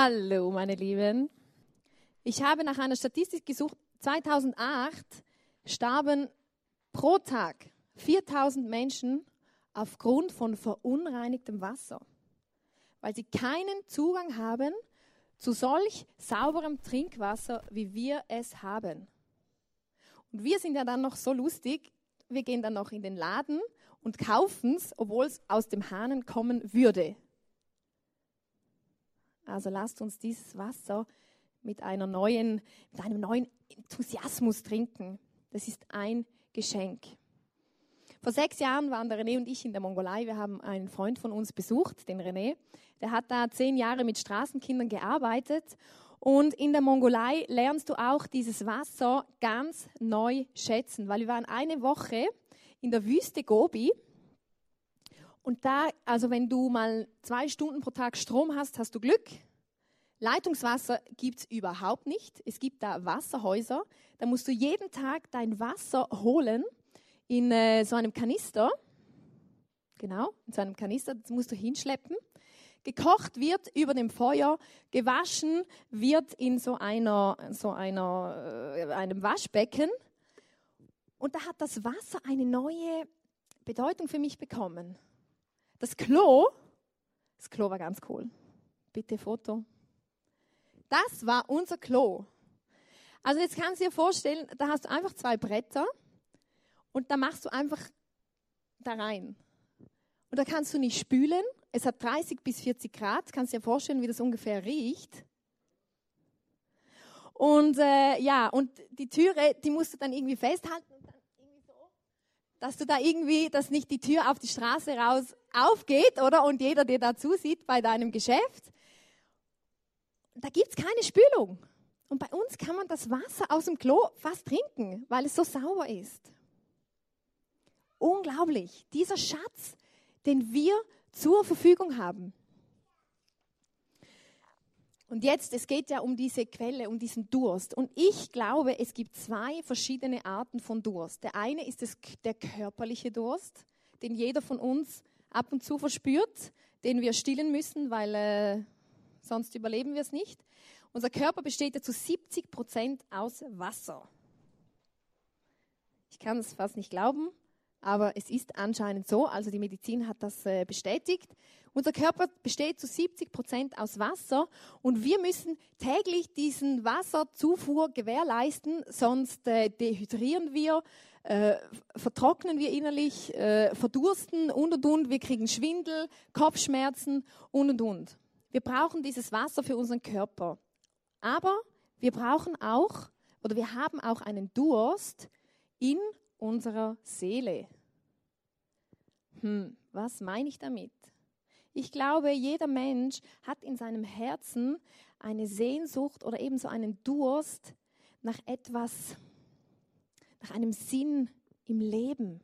Hallo, meine Lieben. Ich habe nach einer Statistik gesucht. 2008 starben pro Tag 4000 Menschen aufgrund von verunreinigtem Wasser, weil sie keinen Zugang haben zu solch sauberem Trinkwasser, wie wir es haben. Und wir sind ja dann noch so lustig, wir gehen dann noch in den Laden und kaufen es, obwohl es aus dem Hahn kommen würde. Also lasst uns dieses Wasser mit, einer neuen, mit einem neuen Enthusiasmus trinken. Das ist ein Geschenk. Vor sechs Jahren waren der René und ich in der Mongolei. Wir haben einen Freund von uns besucht, den René. Der hat da zehn Jahre mit Straßenkindern gearbeitet. Und in der Mongolei lernst du auch dieses Wasser ganz neu schätzen, weil wir waren eine Woche in der Wüste Gobi. Und da, also wenn du mal zwei Stunden pro Tag Strom hast, hast du Glück. Leitungswasser gibt es überhaupt nicht. Es gibt da Wasserhäuser. Da musst du jeden Tag dein Wasser holen in äh, so einem Kanister. Genau, in so einem Kanister. Das musst du hinschleppen. Gekocht wird über dem Feuer, gewaschen wird in so einer, so einer, äh, einem Waschbecken. Und da hat das Wasser eine neue Bedeutung für mich bekommen. Das Klo, das Klo war ganz cool. Bitte Foto. Das war unser Klo. Also jetzt kannst du dir vorstellen, da hast du einfach zwei Bretter und da machst du einfach da rein. Und da kannst du nicht spülen. Es hat 30 bis 40 Grad. Kannst dir vorstellen, wie das ungefähr riecht. Und äh, ja, und die Türe, die musst du dann irgendwie festhalten dass du da irgendwie, dass nicht die Tür auf die Straße raus aufgeht, oder? Und jeder dir dazu sieht bei deinem Geschäft. Da gibt es keine Spülung. Und bei uns kann man das Wasser aus dem Klo fast trinken, weil es so sauber ist. Unglaublich. Dieser Schatz, den wir zur Verfügung haben. Und jetzt, es geht ja um diese Quelle, um diesen Durst. Und ich glaube, es gibt zwei verschiedene Arten von Durst. Der eine ist das, der körperliche Durst, den jeder von uns ab und zu verspürt, den wir stillen müssen, weil äh, sonst überleben wir es nicht. Unser Körper besteht ja zu 70 Prozent aus Wasser. Ich kann es fast nicht glauben, aber es ist anscheinend so, also die Medizin hat das äh, bestätigt. Unser Körper besteht zu 70 Prozent aus Wasser und wir müssen täglich diesen Wasserzufuhr gewährleisten, sonst äh, dehydrieren wir, äh, vertrocknen wir innerlich, äh, verdursten und und und, wir kriegen Schwindel, Kopfschmerzen und und und. Wir brauchen dieses Wasser für unseren Körper. Aber wir brauchen auch, oder wir haben auch einen Durst in unserer Seele. Hm, was meine ich damit? Ich glaube, jeder Mensch hat in seinem Herzen eine Sehnsucht oder ebenso einen Durst nach etwas, nach einem Sinn im Leben,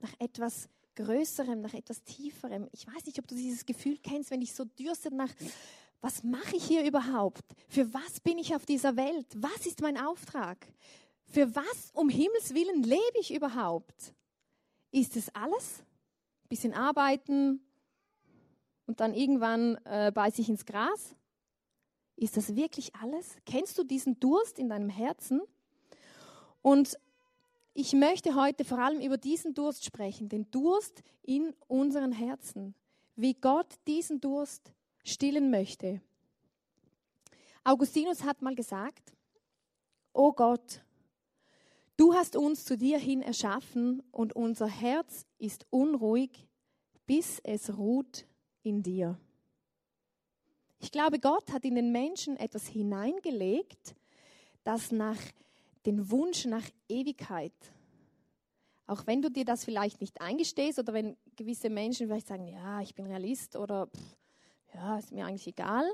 nach etwas Größerem, nach etwas Tieferem. Ich weiß nicht, ob du dieses Gefühl kennst, wenn ich so dürstet nach, was mache ich hier überhaupt? Für was bin ich auf dieser Welt? Was ist mein Auftrag? Für was um Himmels willen lebe ich überhaupt? Ist es alles? Ein bisschen arbeiten und dann irgendwann äh, beiß ich ins Gras? Ist das wirklich alles? Kennst du diesen Durst in deinem Herzen? Und ich möchte heute vor allem über diesen Durst sprechen, den Durst in unseren Herzen, wie Gott diesen Durst stillen möchte. Augustinus hat mal gesagt, O Gott, Du hast uns zu dir hin erschaffen und unser Herz ist unruhig, bis es ruht in dir. Ich glaube, Gott hat in den Menschen etwas hineingelegt, das nach den Wunsch nach Ewigkeit, auch wenn du dir das vielleicht nicht eingestehst oder wenn gewisse Menschen vielleicht sagen, ja, ich bin Realist oder pff, ja, ist mir eigentlich egal,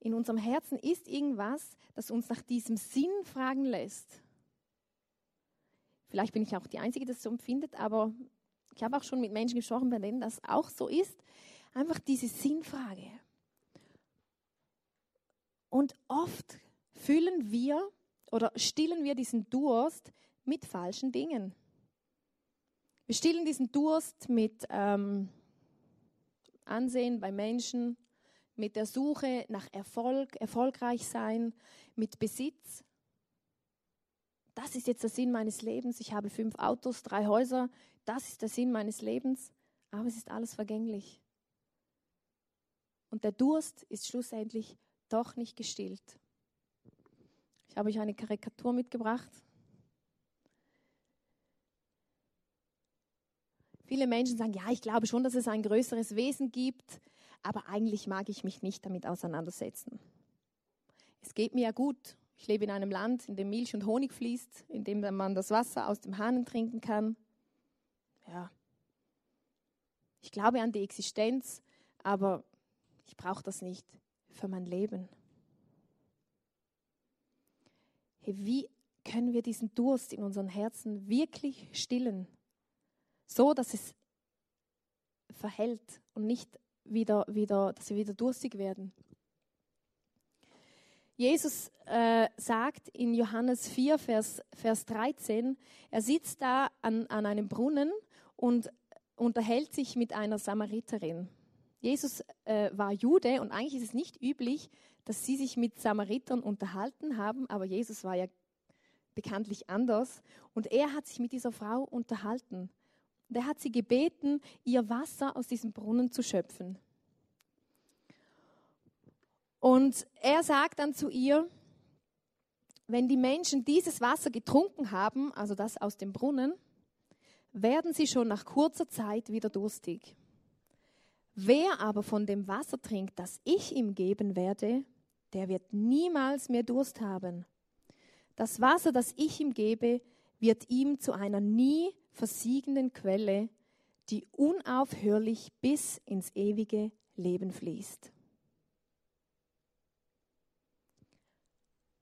in unserem Herzen ist irgendwas, das uns nach diesem Sinn fragen lässt. Vielleicht bin ich auch die Einzige, die das so empfindet, aber ich habe auch schon mit Menschen gesprochen, bei denen das auch so ist. Einfach diese Sinnfrage. Und oft füllen wir oder stillen wir diesen Durst mit falschen Dingen. Wir stillen diesen Durst mit ähm, Ansehen bei Menschen, mit der Suche nach Erfolg, erfolgreich sein, mit Besitz. Das ist jetzt der Sinn meines Lebens. Ich habe fünf Autos, drei Häuser. Das ist der Sinn meines Lebens. Aber es ist alles vergänglich. Und der Durst ist schlussendlich doch nicht gestillt. Ich habe euch eine Karikatur mitgebracht. Viele Menschen sagen, ja, ich glaube schon, dass es ein größeres Wesen gibt, aber eigentlich mag ich mich nicht damit auseinandersetzen. Es geht mir ja gut. Ich lebe in einem Land, in dem Milch und Honig fließt, in dem man das Wasser aus dem Hahn trinken kann. Ja. Ich glaube an die Existenz, aber ich brauche das nicht für mein Leben. Hey, wie können wir diesen Durst in unseren Herzen wirklich stillen? So, dass es verhält und nicht wieder, wieder, dass wir wieder durstig werden. Jesus äh, sagt in Johannes 4, Vers, Vers 13, er sitzt da an, an einem Brunnen und unterhält sich mit einer Samariterin. Jesus äh, war Jude und eigentlich ist es nicht üblich, dass sie sich mit Samaritern unterhalten haben, aber Jesus war ja bekanntlich anders und er hat sich mit dieser Frau unterhalten. Und er hat sie gebeten, ihr Wasser aus diesem Brunnen zu schöpfen. Und er sagt dann zu ihr, wenn die Menschen dieses Wasser getrunken haben, also das aus dem Brunnen, werden sie schon nach kurzer Zeit wieder durstig. Wer aber von dem Wasser trinkt, das ich ihm geben werde, der wird niemals mehr Durst haben. Das Wasser, das ich ihm gebe, wird ihm zu einer nie versiegenden Quelle, die unaufhörlich bis ins ewige Leben fließt.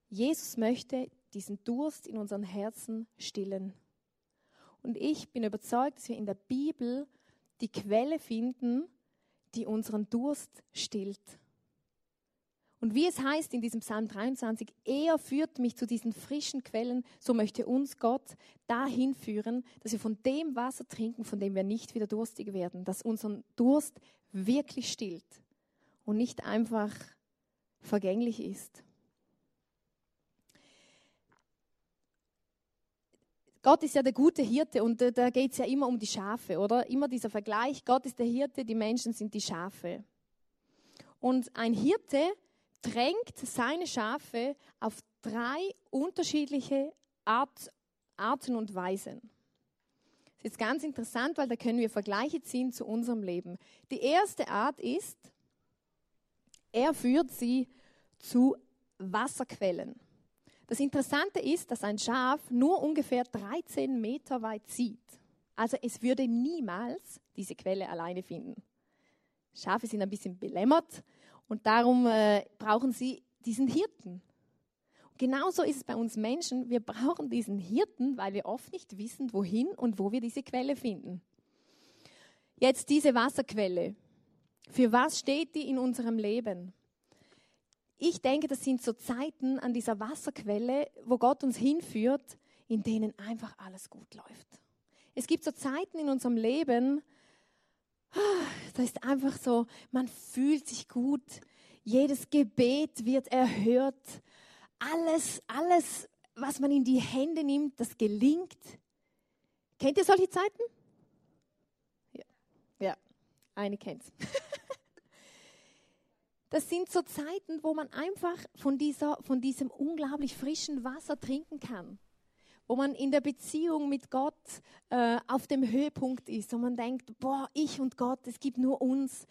Jesus möchte diesen Durst in unseren Herzen stillen. Und ich bin überzeugt, dass wir in der Bibel die Quelle finden, die unseren Durst stillt. Und wie es heißt in diesem Psalm 23, er führt mich zu diesen frischen Quellen, so möchte uns Gott dahin führen, dass wir von dem Wasser trinken, von dem wir nicht wieder durstig werden, dass unseren Durst wirklich stillt und nicht einfach vergänglich ist. Gott ist ja der gute Hirte und da, geht es ja immer um die Schafe, oder? Immer dieser Vergleich, Gott ist der Hirte, die Menschen sind die Schafe. Und ein Hirte drängt seine Schafe auf drei unterschiedliche Art, Arten und Weisen. Das ist ganz interessant, weil da können wir Vergleiche ziehen zu unserem Leben. Die erste Art ist, er führt sie zu Wasserquellen. Das Interessante ist, dass ein Schaf nur ungefähr 13 Meter weit zieht. Also es würde niemals diese Quelle alleine finden. Schafe sind ein bisschen belämmert und darum äh, brauchen sie diesen Hirten. genauso ist es bei uns Menschen. Wir brauchen diesen Hirten, weil wir oft nicht wissen, wohin und wo wir diese Quelle finden. Jetzt diese Wasserquelle. Für was steht die in unserem Leben? Ich denke, das sind so Zeiten an dieser Wasserquelle, wo Gott uns hinführt, in denen einfach alles gut läuft. Es gibt so Zeiten in unserem Leben, da ist einfach so, man fühlt sich gut, jedes Gebet wird erhört, alles, alles, was man in die Hände nimmt, das gelingt. Kennt ihr solche Zeiten? Ja, ja eine kennt's. Das sind so Zeiten, wo man einfach von, dieser, von diesem unglaublich frischen Wasser trinken kann. Wo man in der Beziehung mit Gott äh, auf dem Höhepunkt ist und man denkt, boah, ich und Gott, es gibt nur uns.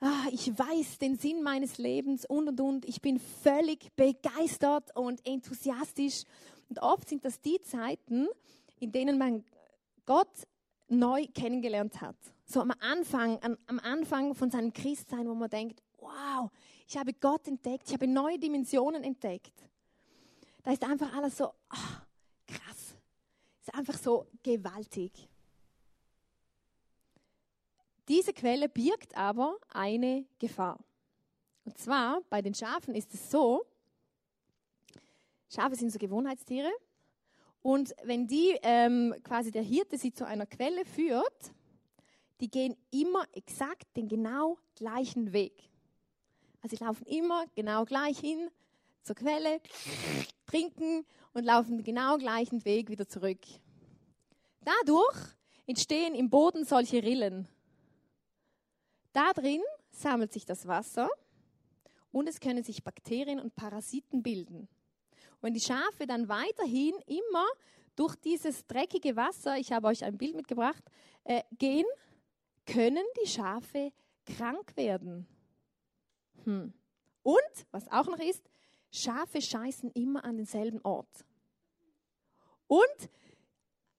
Ah, ich weiß den Sinn meines Lebens und und und. Ich bin völlig begeistert und enthusiastisch. Und oft sind das die Zeiten, in denen man Gott neu kennengelernt hat. So am Anfang, am, am Anfang von seinem Christsein, wo man denkt, wow, ich habe Gott entdeckt, ich habe neue Dimensionen entdeckt. Da ist einfach alles so oh, krass. Ist einfach so gewaltig. Diese Quelle birgt aber eine Gefahr. Und zwar bei den Schafen ist es so, Schafe sind so Gewohnheitstiere und wenn die ähm, quasi der Hirte sie zu einer Quelle führt, die gehen immer exakt den genau gleichen Weg. Also sie laufen immer genau gleich hin zur Quelle, trinken und laufen den genau gleichen Weg wieder zurück. Dadurch entstehen im Boden solche Rillen. Da drin sammelt sich das Wasser und es können sich Bakterien und Parasiten bilden. Und wenn die Schafe dann weiterhin immer durch dieses dreckige Wasser, ich habe euch ein Bild mitgebracht, äh, gehen, können die Schafe krank werden. Hm. Und, was auch noch ist, Schafe scheißen immer an denselben Ort. Und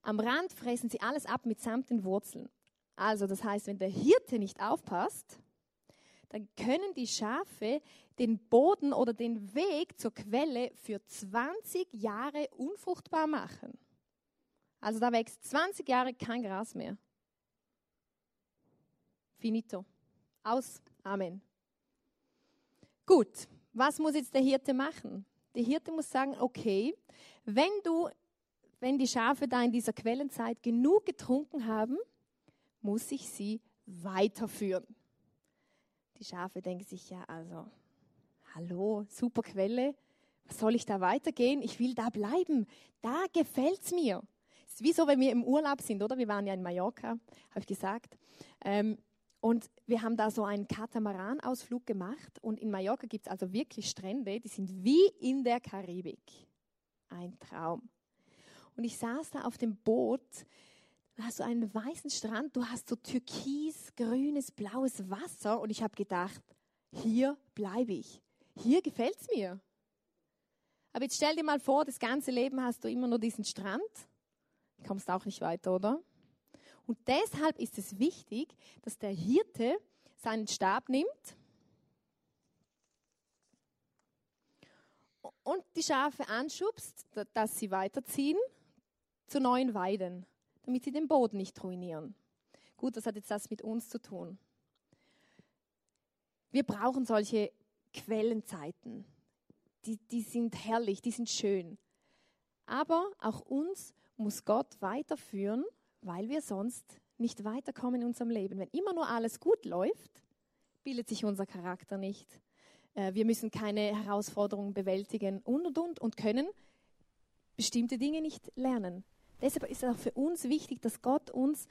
am Rand fressen sie alles ab mitsamt den Wurzeln. Also das heißt, wenn der Hirte nicht aufpasst, dann können die Schafe den Boden oder den Weg zur Quelle für 20 Jahre unfruchtbar machen. Also da wächst 20 Jahre kein Gras mehr. Finito. Aus. Amen. Gut, was muss jetzt der Hirte machen? Der Hirte muss sagen, okay, wenn du, wenn die Schafe da in dieser Quellenzeit genug getrunken haben, muss ich sie weiterführen. Die Schafe denken sich ja, also, hallo, super Quelle, was soll ich da weitergehen? Ich will da bleiben. Da gefällt es mir. Es ist wie so, wenn wir im Urlaub sind, oder? Wir waren ja in Mallorca, habe ich gesagt. Ähm, und wir haben da so einen Katamaran-Ausflug gemacht. Und in Mallorca gibt es also wirklich Strände, die sind wie in der Karibik. Ein Traum. Und ich saß da auf dem Boot. Da hast du einen weißen Strand, du hast so türkis, grünes, blaues Wasser. Und ich habe gedacht, hier bleibe ich. Hier gefällt es mir. Aber jetzt stell dir mal vor, das ganze Leben hast du immer nur diesen Strand. Du kommst auch nicht weiter, oder? Und deshalb ist es wichtig, dass der Hirte seinen Stab nimmt und die Schafe anschubst, dass sie weiterziehen zu neuen Weiden, damit sie den Boden nicht ruinieren. Gut, was hat jetzt das mit uns zu tun? Wir brauchen solche Quellenzeiten. Die, die sind herrlich, die sind schön. Aber auch uns muss Gott weiterführen weil wir sonst nicht weiterkommen in unserem Leben. Wenn immer nur alles gut läuft, bildet sich unser Charakter nicht. Äh, wir müssen keine Herausforderungen bewältigen und und und und können bestimmte Dinge nicht lernen. Deshalb ist es auch für uns wichtig, dass Gott uns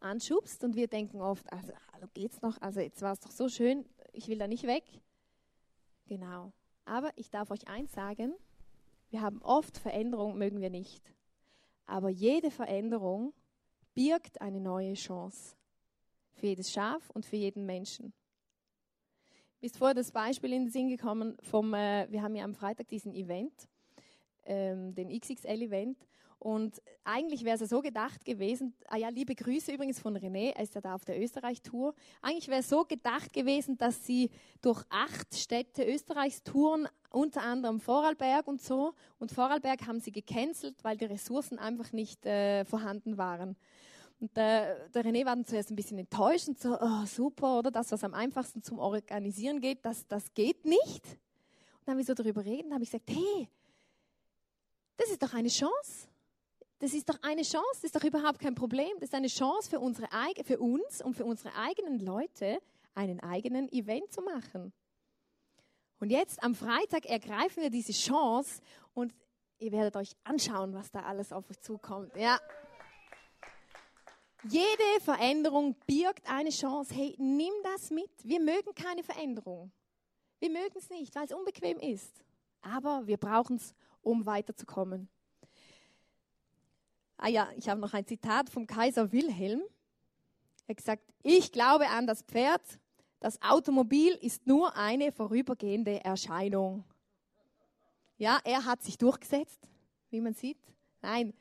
anschubst und wir denken oft, also hallo geht's noch, also jetzt war es doch so schön, ich will da nicht weg. Genau. Aber ich darf euch eins sagen, wir haben oft Veränderungen, mögen wir nicht. Aber jede Veränderung birgt eine neue Chance. Für jedes Schaf und für jeden Menschen. Mir ist vorher das Beispiel in den Sinn gekommen vom, äh, wir haben ja am Freitag diesen Event, ähm, den XXL-Event. Und eigentlich wäre es ja so gedacht gewesen, ah ja, liebe Grüße übrigens von René, er ist ja da auf der Österreich-Tour. Eigentlich wäre es so gedacht gewesen, dass sie durch acht Städte Österreichs touren, unter anderem Vorarlberg und so. Und Vorarlberg haben sie gecancelt, weil die Ressourcen einfach nicht äh, vorhanden waren. Und der, der René war dann zuerst ein bisschen enttäuscht und so, oh, super, oder das, was am einfachsten zum Organisieren geht, das, das geht nicht. Und dann haben wir so darüber reden, habe ich gesagt, hey, das ist doch eine Chance. Das ist doch eine Chance, das ist doch überhaupt kein Problem. Das ist eine Chance für, unsere, für uns und für unsere eigenen Leute, einen eigenen Event zu machen. Und jetzt am Freitag ergreifen wir diese Chance und ihr werdet euch anschauen, was da alles auf euch zukommt. Ja. Jede Veränderung birgt eine Chance. Hey, nimm das mit. Wir mögen keine Veränderung. Wir mögen es nicht, weil es unbequem ist. Aber wir brauchen es, um weiterzukommen. Ah ja, ich habe noch ein Zitat vom Kaiser Wilhelm. Er hat gesagt, ich glaube an das Pferd, das Automobil ist nur eine vorübergehende Erscheinung. Ja, er hat sich durchgesetzt, wie man sieht. Nein,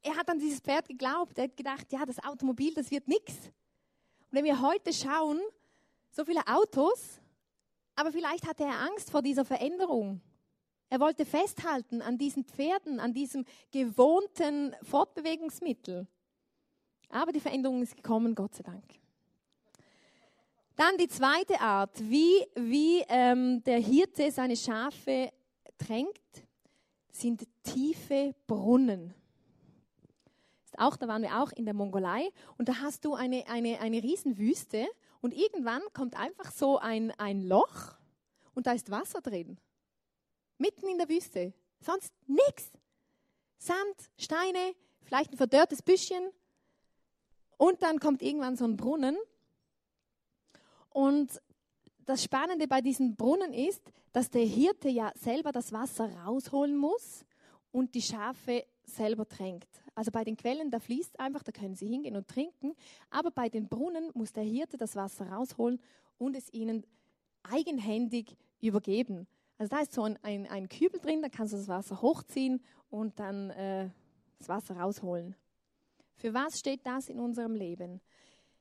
er hat an dieses Pferd geglaubt. Er hat gedacht, ja, das Automobil, das wird nichts. Und wenn wir heute schauen, so viele Autos, aber vielleicht hatte er Angst vor dieser Veränderung. Er wollte festhalten an diesen Pferden, an diesem gewohnten Fortbewegungsmittel. Aber die Veränderung ist gekommen, Gott sei Dank. Dann die zweite Art, wie, wie ähm, der Hirte seine Schafe tränkt, sind tiefe Brunnen. Auch, da waren wir auch in der Mongolei und da hast du eine, eine, eine Riesenwüste Und irgendwann kommt einfach so ein, ein Loch und da ist Wasser drin. Mitten in der Wüste. Sonst nichts. Sand, Steine, vielleicht ein verdörrtes Büschchen. Und dann kommt irgendwann so ein Brunnen. Und das Spannende bei diesem Brunnen ist, dass der Hirte ja selber das Wasser rausholen muss und die Schafe selber tränkt. Also bei den Quellen, da fließt einfach, da können sie hingehen und trinken. Aber bei den Brunnen muss der Hirte das Wasser rausholen und es ihnen eigenhändig übergeben. Also da ist so ein, ein, ein Kübel drin, da kannst du das Wasser hochziehen und dann äh, das Wasser rausholen. Für was steht das in unserem Leben?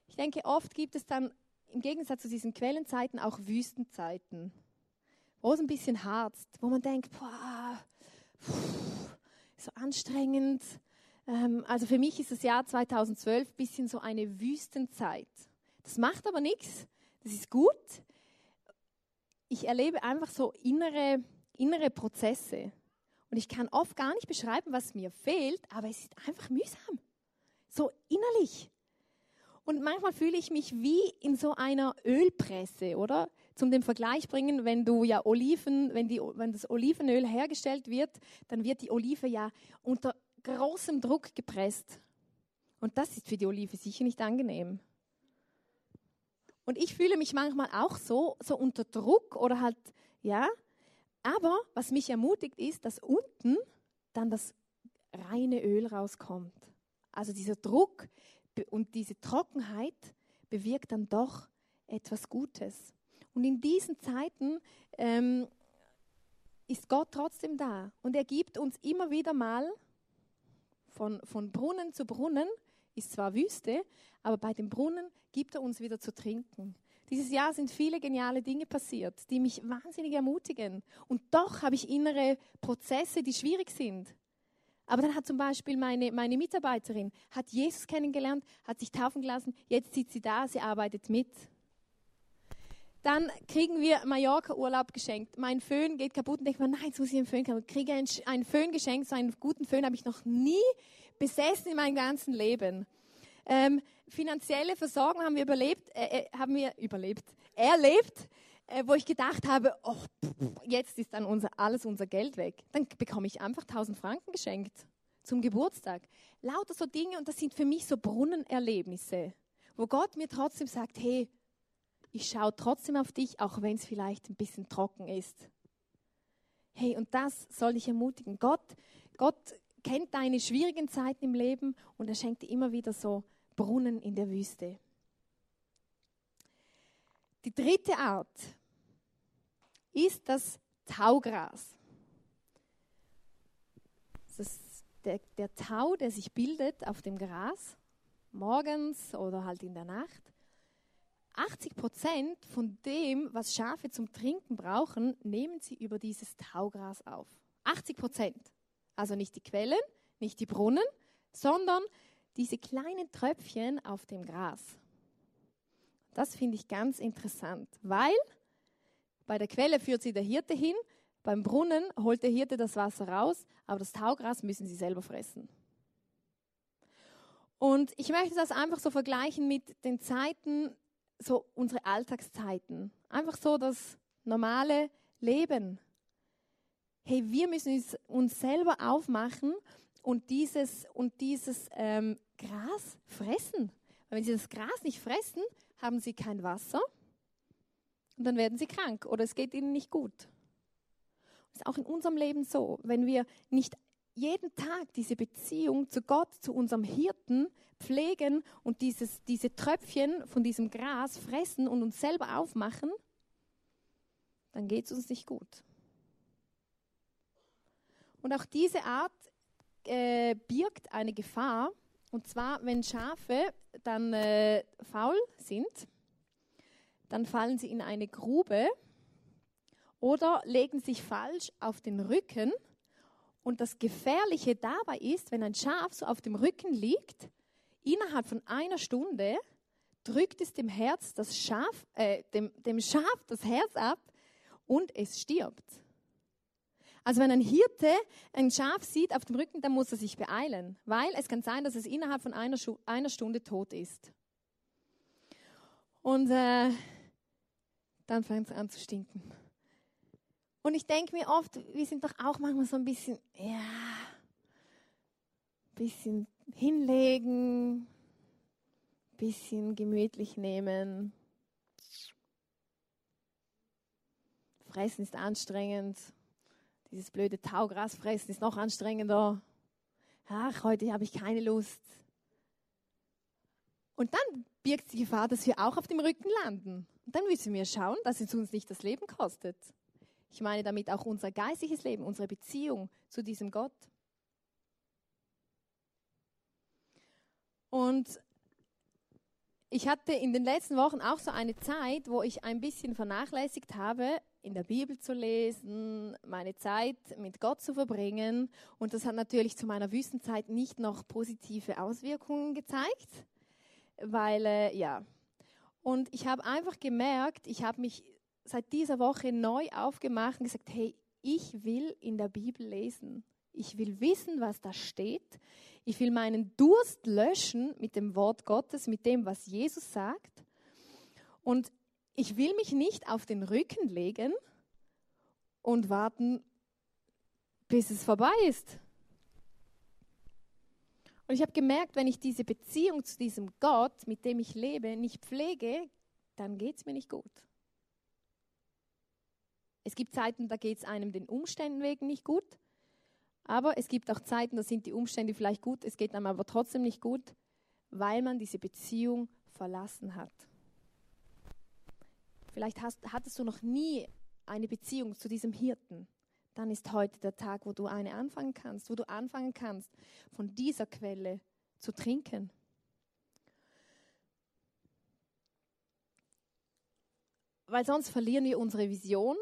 Ich denke, oft gibt es dann im Gegensatz zu diesen Quellenzeiten auch Wüstenzeiten, wo es ein bisschen harzt, wo man denkt, boah, pff, so anstrengend. Ähm, also für mich ist das Jahr 2012 ein bisschen so eine Wüstenzeit. Das macht aber nichts, das ist gut. Ich erlebe einfach so innere, innere Prozesse. Und ich kann oft gar nicht beschreiben, was mir fehlt, aber es ist einfach mühsam. So innerlich. Und manchmal fühle ich mich wie in so einer Ölpresse, oder? Zum den Vergleich bringen, wenn du ja Oliven, wenn, die, wenn das Olivenöl hergestellt wird, dann wird die Olive ja unter großem Druck gepresst. Und das ist für die Olive sicher nicht angenehm. Und ich fühle mich manchmal auch so, so unter Druck oder halt, ja. Aber was mich ermutigt ist, dass unten dann das reine Öl rauskommt. Also dieser Druck und diese Trockenheit bewirkt dann doch etwas Gutes. Und in diesen Zeiten ähm, ist Gott trotzdem da und er gibt uns immer wieder mal von, von Brunnen zu Brunnen, ist zwar Wüste, aber bei dem Brunnen gibt er uns wieder zu trinken. Dieses Jahr sind viele geniale Dinge passiert, die mich wahnsinnig ermutigen. Und doch habe ich innere Prozesse, die schwierig sind. Aber dann hat zum Beispiel meine, meine Mitarbeiterin, hat Jesus kennengelernt, hat sich taufen gelassen, jetzt sitzt sie da, sie arbeitet mit. Dann kriegen wir Mallorca-Urlaub geschenkt. Mein Föhn geht kaputt und denkt man, nein, jetzt muss ich einen Föhn. Ich kriege einen, einen Föhn geschenkt, so einen guten Föhn habe ich noch nie besessen in meinem ganzen Leben. Ähm, finanzielle Versorgung haben wir überlebt, äh, äh, haben wir überlebt, erlebt äh, wo ich gedacht habe, oh, jetzt ist dann unser, alles unser Geld weg. Dann bekomme ich einfach 1000 Franken geschenkt zum Geburtstag. Lauter so Dinge und das sind für mich so Brunnenerlebnisse, wo Gott mir trotzdem sagt, hey, ich schaue trotzdem auf dich, auch wenn es vielleicht ein bisschen trocken ist. Hey, und das soll dich ermutigen. Gott, Gott kennt deine schwierigen Zeiten im Leben und er schenkt dir immer wieder so Brunnen in der Wüste. Die dritte Art ist das Taugras. Das ist der, der Tau, der sich bildet auf dem Gras, morgens oder halt in der Nacht. 80 Prozent von dem, was Schafe zum Trinken brauchen, nehmen sie über dieses Taugras auf. 80 Prozent. Also nicht die Quellen, nicht die Brunnen, sondern diese kleinen Tröpfchen auf dem Gras. Das finde ich ganz interessant, weil bei der Quelle führt sie der Hirte hin, beim Brunnen holt der Hirte das Wasser raus, aber das Taugras müssen sie selber fressen. Und ich möchte das einfach so vergleichen mit den Zeiten, so unsere Alltagszeiten. Einfach so das normale Leben. Hey, wir müssen uns selber aufmachen und dieses, und dieses ähm, Gras fressen. Weil wenn sie das Gras nicht fressen, haben sie kein Wasser und dann werden sie krank oder es geht ihnen nicht gut. Das ist auch in unserem Leben so, wenn wir nicht jeden Tag diese Beziehung zu Gott, zu unserem Hirten pflegen und dieses, diese Tröpfchen von diesem Gras fressen und uns selber aufmachen, dann geht es uns nicht gut. Und auch diese Art äh, birgt eine Gefahr, und zwar, wenn Schafe dann äh, faul sind, dann fallen sie in eine Grube oder legen sich falsch auf den Rücken. Und das Gefährliche dabei ist, wenn ein Schaf so auf dem Rücken liegt, innerhalb von einer Stunde drückt es dem Herz das Schaf, äh, dem, dem Schaf das Herz ab und es stirbt. Also wenn ein Hirte ein Schaf sieht auf dem Rücken, dann muss er sich beeilen, weil es kann sein, dass es innerhalb von einer, einer Stunde tot ist. Und äh, dann fängt es an zu stinken. Und ich denke mir oft, wir sind doch auch manchmal so ein bisschen, ja, ein bisschen hinlegen, ein bisschen gemütlich nehmen. Fressen ist anstrengend. Dieses blöde Taugras fressen ist noch anstrengender. Ach, heute habe ich keine Lust. Und dann birgt die Gefahr, dass wir auch auf dem Rücken landen. Und dann müssen wir schauen, dass es uns nicht das Leben kostet. Ich meine damit auch unser geistiges Leben, unsere Beziehung zu diesem Gott. Und ich hatte in den letzten Wochen auch so eine Zeit, wo ich ein bisschen vernachlässigt habe, in der Bibel zu lesen, meine Zeit mit Gott zu verbringen. Und das hat natürlich zu meiner Wüstenzeit nicht noch positive Auswirkungen gezeigt, weil, äh, ja. Und ich habe einfach gemerkt, ich habe mich seit dieser Woche neu aufgemacht und gesagt, hey, ich will in der Bibel lesen. Ich will wissen, was da steht. Ich will meinen Durst löschen mit dem Wort Gottes, mit dem, was Jesus sagt. Und ich will mich nicht auf den Rücken legen und warten, bis es vorbei ist. Und ich habe gemerkt, wenn ich diese Beziehung zu diesem Gott, mit dem ich lebe, nicht pflege, dann geht es mir nicht gut. Es gibt Zeiten, da geht es einem den Umständen wegen nicht gut. Aber es gibt auch Zeiten, da sind die Umstände vielleicht gut, es geht einem aber trotzdem nicht gut, weil man diese Beziehung verlassen hat. Vielleicht hast, hattest du noch nie eine Beziehung zu diesem Hirten. Dann ist heute der Tag, wo du eine anfangen kannst, wo du anfangen kannst, von dieser Quelle zu trinken. Weil sonst verlieren wir unsere Vision.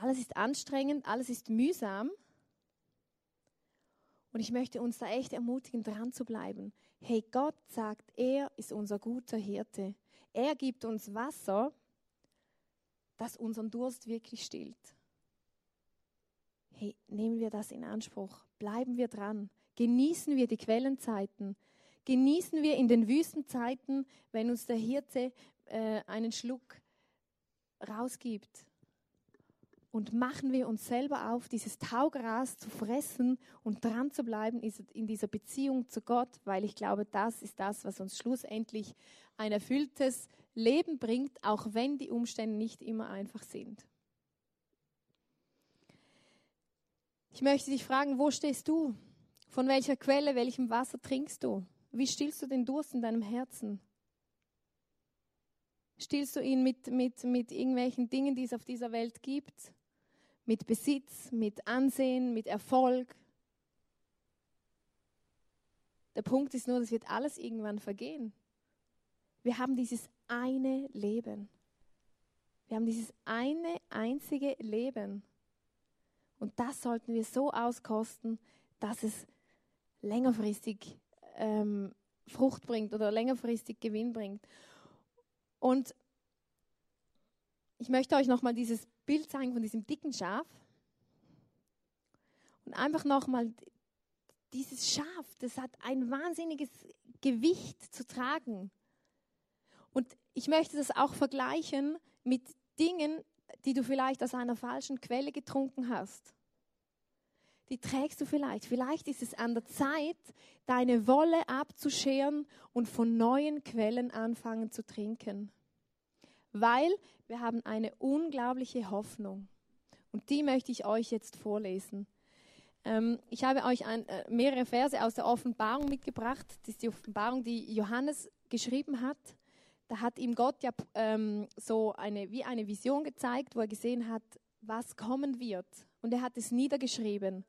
Alles ist anstrengend, alles ist mühsam. Und ich möchte uns da echt ermutigen, dran zu bleiben. Hey, Gott sagt, er ist unser guter Hirte. Er gibt uns Wasser, das unseren Durst wirklich stillt. Hey, nehmen wir das in Anspruch. Bleiben wir dran. Genießen wir die Quellenzeiten. Genießen wir in den Wüstenzeiten, wenn uns der Hirte äh, einen Schluck rausgibt. Und machen wir uns selber auf, dieses Taugras zu fressen und dran zu bleiben in dieser Beziehung zu Gott, weil ich glaube, das ist das, was uns schlussendlich ein erfülltes Leben bringt, auch wenn die Umstände nicht immer einfach sind. Ich möchte dich fragen, wo stehst du? Von welcher Quelle, welchem Wasser trinkst du? Wie stillst du den Durst in deinem Herzen? Stillst du ihn mit, mit, mit irgendwelchen Dingen, die es auf dieser Welt gibt? Mit Besitz, mit Ansehen, mit Erfolg? Der Punkt ist nur, das wird alles irgendwann vergehen. Wir haben dieses eine Leben. Wir haben dieses eine einzige Leben. Und das sollten wir so auskosten, dass es längerfristig ähm, Frucht bringt oder längerfristig Gewinn bringt. Und ich möchte euch nochmal dieses Bild zeigen von diesem dicken Schaf. Und einfach nochmal, dieses Schaf, das hat ein wahnsinniges Gewicht zu tragen. Und ich möchte das auch vergleichen mit Dingen, die du vielleicht aus einer falschen Quelle getrunken hast. Die trägst du vielleicht. Vielleicht ist es an der Zeit, deine Wolle abzuscheren und von neuen Quellen anfangen zu trinken. Weil wir haben eine unglaubliche Hoffnung. Und die möchte ich euch jetzt vorlesen. Ähm, ich habe euch ein, äh, mehrere Verse aus der Offenbarung mitgebracht. Das ist die Offenbarung, die Johannes geschrieben hat da hat ihm Gott ja ähm, so eine, wie eine Vision gezeigt, wo er gesehen hat, was kommen wird. Und er hat es niedergeschrieben.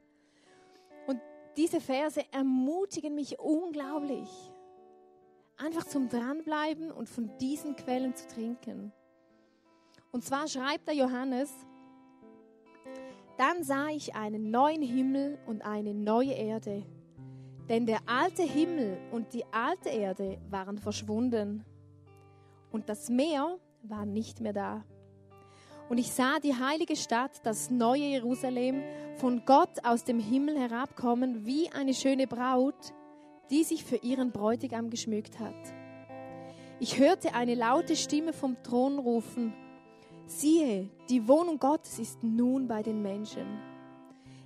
Und diese Verse ermutigen mich unglaublich, einfach zum Dranbleiben und von diesen Quellen zu trinken. Und zwar schreibt der Johannes, dann sah ich einen neuen Himmel und eine neue Erde. Denn der alte Himmel und die alte Erde waren verschwunden und das Meer war nicht mehr da. Und ich sah die heilige Stadt, das neue Jerusalem, von Gott aus dem Himmel herabkommen, wie eine schöne Braut, die sich für ihren Bräutigam geschmückt hat. Ich hörte eine laute Stimme vom Thron rufen, siehe, die Wohnung Gottes ist nun bei den Menschen.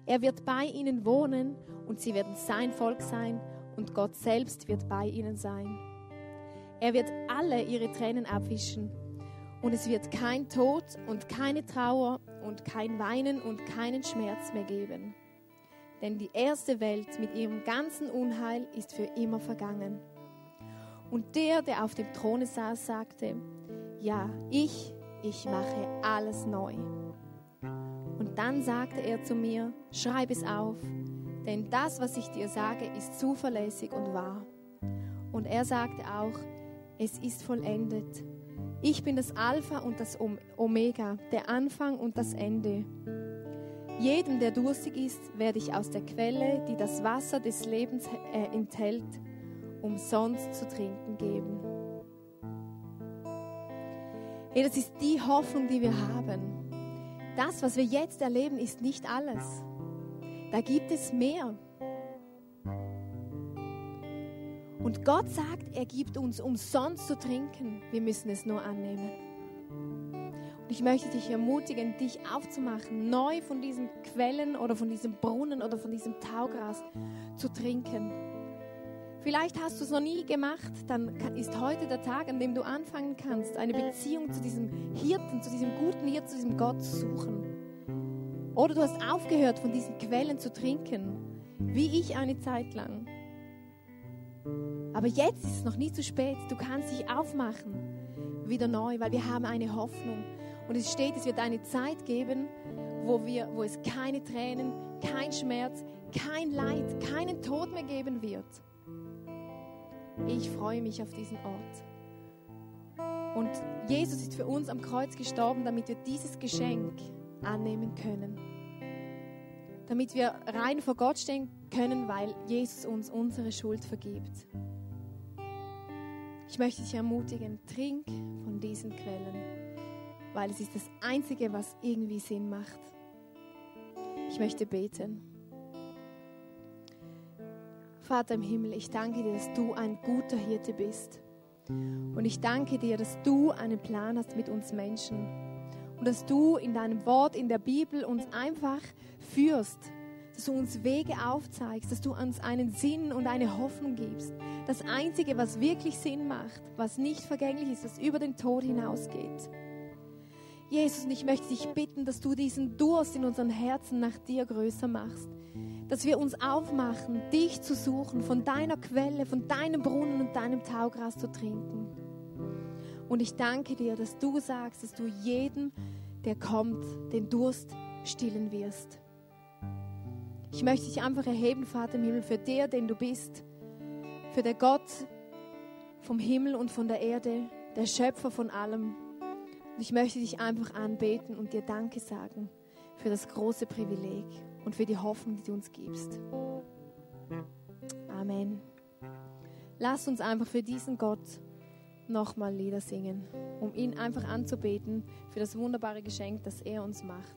Er wird bei ihnen wohnen und sie werden sein Volk sein und Gott selbst wird bei ihnen sein. Er wird alle ihre Tränen abwischen und es wird kein Tod und keine Trauer und kein Weinen und keinen Schmerz mehr geben. Denn die erste Welt mit ihrem ganzen Unheil ist für immer vergangen. Und der, der auf dem Throne saß, sagte, ja, ich, ich mache alles neu. Und dann sagte er zu mir, schreib es auf, denn das, was ich dir sage, ist zuverlässig und wahr. Und er sagte auch, es ist vollendet. Ich bin das Alpha und das Omega, der Anfang und das Ende. Jedem, der durstig ist, werde ich aus der Quelle, die das Wasser des Lebens äh, enthält, umsonst zu trinken geben. Hey, das ist die Hoffnung, die wir haben. Das, was wir jetzt erleben, ist nicht alles. Da gibt es mehr. Und Gott sagt, er gibt uns umsonst zu trinken. Wir müssen es nur annehmen. Und ich möchte dich ermutigen, dich aufzumachen, neu von diesen Quellen oder von diesem Brunnen oder von diesem Taugras zu trinken. Vielleicht hast du es noch nie gemacht, dann ist heute der Tag, an dem du anfangen kannst, eine Beziehung zu diesem Hirten, zu diesem guten Hirten, zu diesem Gott zu suchen. Oder du hast aufgehört, von diesen Quellen zu trinken, wie ich eine Zeit lang. Aber jetzt ist es noch nie zu spät. Du kannst dich aufmachen, wieder neu, weil wir haben eine Hoffnung. Und es steht, es wird eine Zeit geben, wo, wir, wo es keine Tränen, kein Schmerz, kein Leid, keinen Tod mehr geben wird. Ich freue mich auf diesen Ort. Und Jesus ist für uns am Kreuz gestorben, damit wir dieses Geschenk annehmen können. Damit wir rein vor Gott stehen können, weil Jesus uns unsere Schuld vergibt. Ich möchte dich ermutigen, trink von diesen Quellen, weil es ist das Einzige, was irgendwie Sinn macht. Ich möchte beten. Vater im Himmel, ich danke dir, dass du ein guter Hirte bist. Und ich danke dir, dass du einen Plan hast mit uns Menschen. Und dass du in deinem Wort, in der Bibel uns einfach führst dass du uns Wege aufzeigst, dass du uns einen Sinn und eine Hoffnung gibst. Das Einzige, was wirklich Sinn macht, was nicht vergänglich ist, was über den Tod hinausgeht. Jesus, und ich möchte dich bitten, dass du diesen Durst in unseren Herzen nach dir größer machst. Dass wir uns aufmachen, dich zu suchen, von deiner Quelle, von deinem Brunnen und deinem Taugras zu trinken. Und ich danke dir, dass du sagst, dass du jeden, der kommt, den Durst stillen wirst. Ich möchte dich einfach erheben, Vater im Himmel, für der, den du bist, für der Gott vom Himmel und von der Erde, der Schöpfer von allem. Und ich möchte dich einfach anbeten und dir Danke sagen für das große Privileg und für die Hoffnung, die du uns gibst. Amen. Lass uns einfach für diesen Gott nochmal Lieder singen, um ihn einfach anzubeten für das wunderbare Geschenk, das er uns macht.